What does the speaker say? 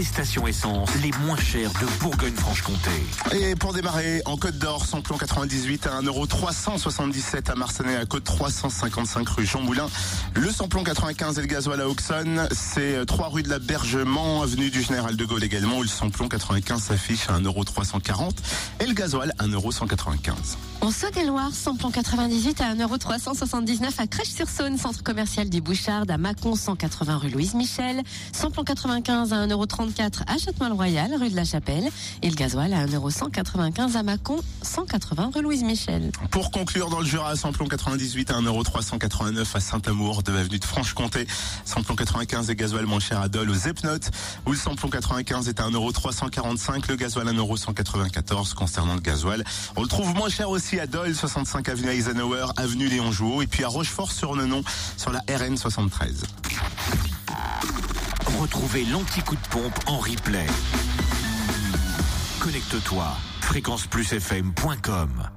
Les stations essence les moins chères de Bourgogne-Franche-Comté. Et pour démarrer, en Côte d'Or, samplon 98 à 1,377€ à Marseille à Côte 355 rue Jean Moulin. Le samplon 95 et le gasoil à Auxonne, c'est 3 rue de la Bergement, avenue du Général de Gaulle également, où le samplon 95 s'affiche à 1,340€ et le gasoil à 1,195€. En Saône-et-Loire, samplon 98 à 1,379€ à Crèche-sur-Saône, centre commercial du Bouchard, à Mâcon 180 rue Louise Michel, samplon 95 à 1,34€ à Châtenois-le-Royal, rue de la Chapelle, et le gasoil à 1,195€ à Mâcon 180 rue Louise Michel. Pour conclure dans le Jura, samplon 98 à 1,389€ à Saint-Amour, de avenue de Franche-Comté, samplon 95 et gasoil moins cher à Dole aux Epnotes, où le samplon 95 est à 1,345€, le gasoil à 1,194€ concernant le gasoil. On le trouve moins cher aussi à Dole, 65 avenue Eisenhower, avenue Léon Jouot, et puis à Rochefort-sur-Nenon, sur la RN 73. Retrouvez l'anti-coup de pompe en replay. Connecte-toi, fréquenceplusfm.com.